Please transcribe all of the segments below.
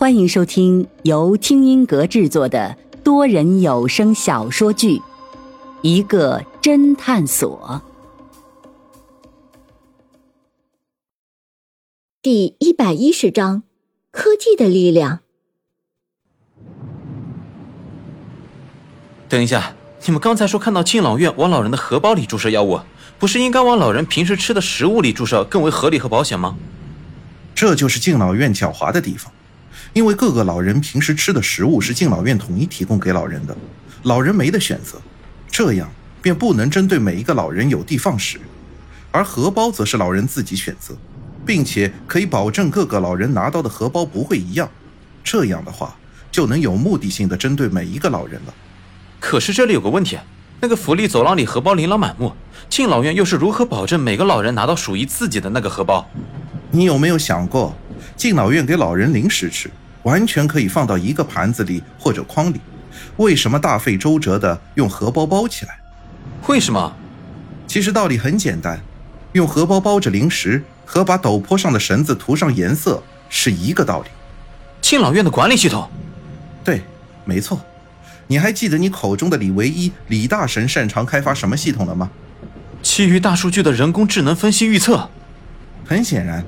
欢迎收听由听音阁制作的多人有声小说剧《一个侦探所》第一百一十章：科技的力量。等一下，你们刚才说看到敬老院往老人的荷包里注射药物，不是应该往老人平时吃的食物里注射更为合理和保险吗？这就是敬老院狡猾的地方。因为各个老人平时吃的食物是敬老院统一提供给老人的，老人没得选择，这样便不能针对每一个老人有的放矢。而荷包则是老人自己选择，并且可以保证各个老人拿到的荷包不会一样。这样的话，就能有目的性的针对每一个老人了。可是这里有个问题，那个福利走廊里荷包琳琅满目，敬老院又是如何保证每个老人拿到属于自己的那个荷包？你有没有想过，敬老院给老人零食吃？完全可以放到一个盘子里或者筐里，为什么大费周折的用荷包包起来？为什么？其实道理很简单，用荷包包着零食和把陡坡上的绳子涂上颜色是一个道理。敬老院的管理系统？对，没错。你还记得你口中的李唯一李大神擅长开发什么系统了吗？基于大数据的人工智能分析预测。很显然。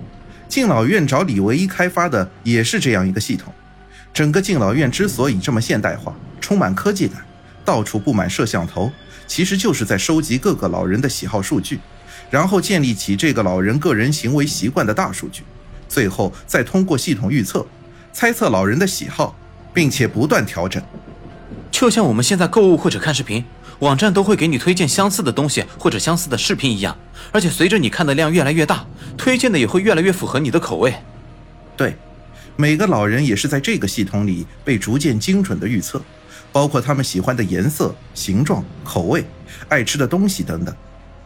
敬老院找李唯一开发的也是这样一个系统。整个敬老院之所以这么现代化、充满科技感，到处布满摄像头，其实就是在收集各个老人的喜好数据，然后建立起这个老人个人行为习惯的大数据，最后再通过系统预测、猜测老人的喜好，并且不断调整。就像我们现在购物或者看视频。网站都会给你推荐相似的东西或者相似的视频一样，而且随着你看的量越来越大，推荐的也会越来越符合你的口味。对，每个老人也是在这个系统里被逐渐精准的预测，包括他们喜欢的颜色、形状、口味、爱吃的东西等等。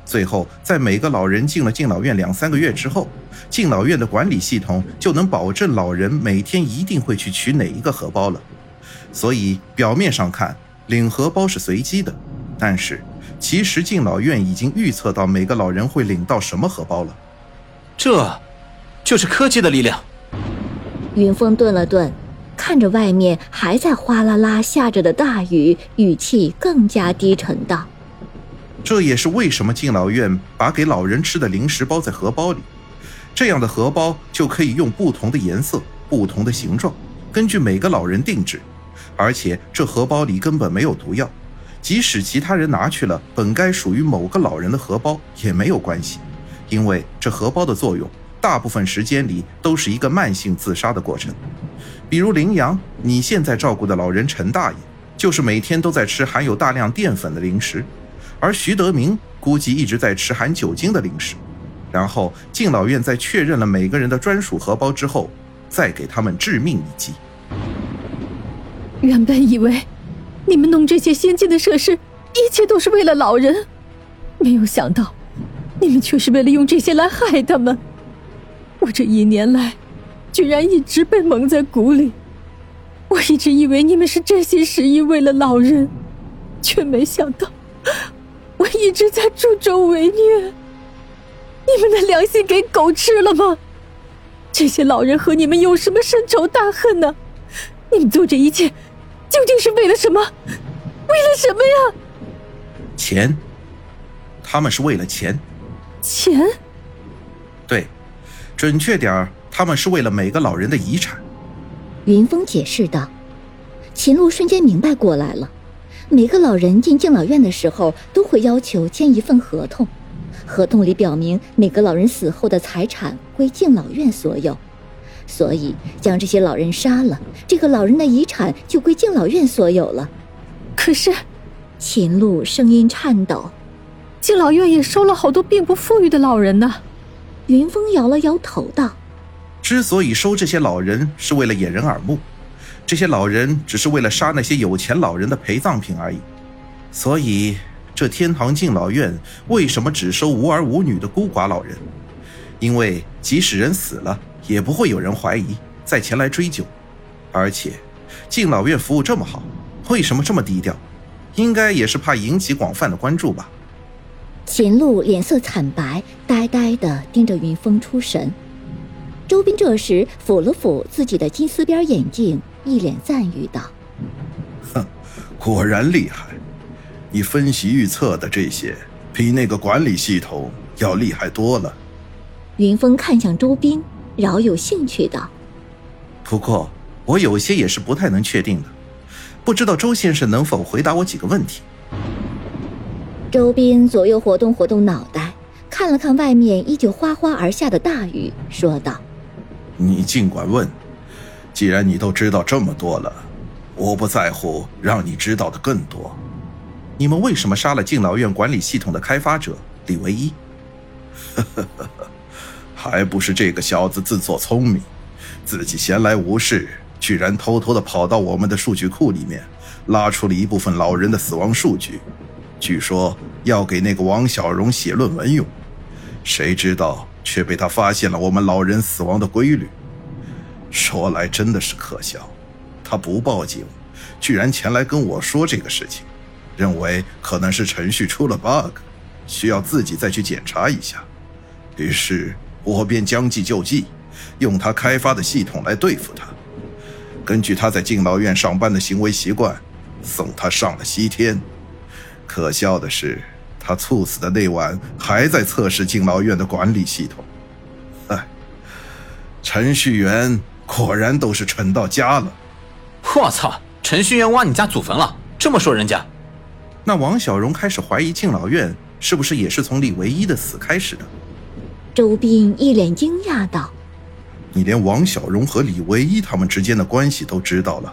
最后，在每个老人进了敬老院两三个月之后，敬老院的管理系统就能保证老人每天一定会去取哪一个荷包了。所以表面上看，领荷包是随机的。但是，其实敬老院已经预测到每个老人会领到什么荷包了。这，就是科技的力量。云峰顿了顿，看着外面还在哗啦啦下着的大雨，语气更加低沉道：“这也是为什么敬老院把给老人吃的零食包在荷包里，这样的荷包就可以用不同的颜色、不同的形状，根据每个老人定制，而且这荷包里根本没有毒药。”即使其他人拿去了本该属于某个老人的荷包也没有关系，因为这荷包的作用大部分时间里都是一个慢性自杀的过程。比如林阳，你现在照顾的老人陈大爷，就是每天都在吃含有大量淀粉的零食，而徐德明估计一直在吃含酒精的零食。然后敬老院在确认了每个人的专属荷包之后，再给他们致命一击。原本以为。你们弄这些先进的设施，一切都是为了老人，没有想到，你们却是为了用这些来害他们。我这一年来，居然一直被蒙在鼓里。我一直以为你们是真心实意为了老人，却没想到，我一直在助纣为虐。你们的良心给狗吃了吗？这些老人和你们有什么深仇大恨呢？你们做这一切。究竟是为了什么？为了什么呀？钱，他们是为了钱。钱？对，准确点儿，他们是为了每个老人的遗产。云峰解释道。秦璐瞬间明白过来了。每个老人进敬老院的时候，都会要求签一份合同，合同里表明每个老人死后的财产归敬老院所有。所以，将这些老人杀了，这个老人的遗产就归敬老院所有了。可是，秦璐声音颤抖：“敬老院也收了好多并不富裕的老人呢。”云峰摇了摇头道：“之所以收这些老人，是为了掩人耳目。这些老人只是为了杀那些有钱老人的陪葬品而已。所以，这天堂敬老院为什么只收无儿无女的孤寡老人？因为即使人死了。”也不会有人怀疑，再前来追究。而且，敬老院服务这么好，为什么这么低调？应该也是怕引起广泛的关注吧。秦璐脸色惨白，呆呆地盯着云峰出神。周斌这时抚了抚自己的金丝边眼镜，一脸赞誉道：“哼，果然厉害！你分析预测的这些，比那个管理系统要厉害多了。”云峰看向周斌，饶有兴趣道：“不过，我有些也是不太能确定的，不知道周先生能否回答我几个问题。”周斌左右活动活动脑袋，看了看外面依旧哗哗而下的大雨，说道。你尽管问，既然你都知道这么多了，我不在乎让你知道的更多。你们为什么杀了敬老院管理系统的开发者李唯一？呵呵呵，还不是这个小子自作聪明，自己闲来无事，居然偷偷的跑到我们的数据库里面，拉出了一部分老人的死亡数据，据说要给那个王小荣写论文用，谁知道？却被他发现了我们老人死亡的规律。说来真的是可笑，他不报警，居然前来跟我说这个事情，认为可能是程序出了 bug，需要自己再去检查一下。于是我便将计就计，用他开发的系统来对付他。根据他在敬老院上班的行为习惯，送他上了西天。可笑的是。他猝死的那晚，还在测试敬老院的管理系统。哎，程序员果然都是蠢到家了。我操，程序员挖你家祖坟了？这么说人家？那王小荣开始怀疑敬老院是不是也是从李唯一的死开始的？周斌一脸惊讶道：“你连王小荣和李唯一他们之间的关系都知道了？”